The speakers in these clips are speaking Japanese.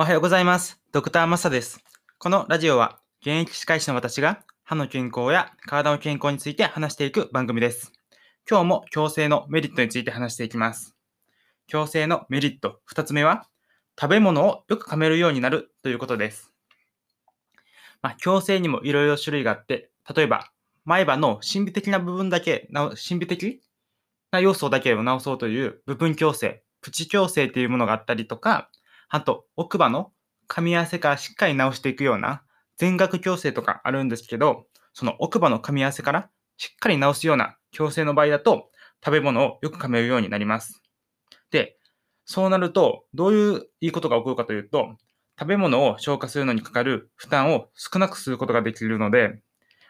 おはようございます。ドクターマサです。このラジオは、現役歯科医師の私が歯の健康や体の健康について話していく番組です。今日も矯正のメリットについて話していきます。矯正のメリット2つ目は、食べ物をよく噛めるようになるということです。まあ、矯正にもいろいろ種類があって、例えば、前歯の神秘的な部分だけ、なお神秘的な要素だけを直そうという部分矯正、プチ矯正というものがあったりとか、あと、奥歯の噛み合わせからしっかり直していくような全額矯正とかあるんですけど、その奥歯の噛み合わせからしっかり直すような矯正の場合だと、食べ物をよく噛めるようになります。で、そうなると、どういういいことが起こるかというと、食べ物を消化するのにかかる負担を少なくすることができるので、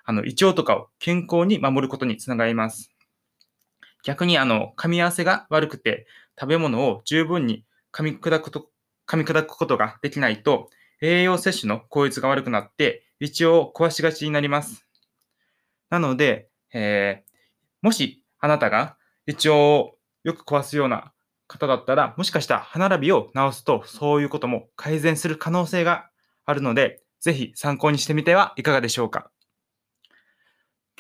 あの胃腸とかを健康に守ることにつながります。逆にあの噛み合わせが悪くて食べ物を十分に噛み砕くと噛み砕くことができないと栄養摂取の効率が悪くなって胃腸を壊しがちになります。なので、えーもしあなたが胃腸をよく壊すような方だったら、もしかしたら歯並びを直すとそういうことも改善する可能性があるので、ぜひ参考にしてみてはいかがでしょうか。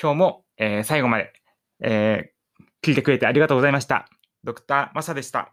今日も、えー最後まで、えー聞いてくれてありがとうございました。ドクターマサでした。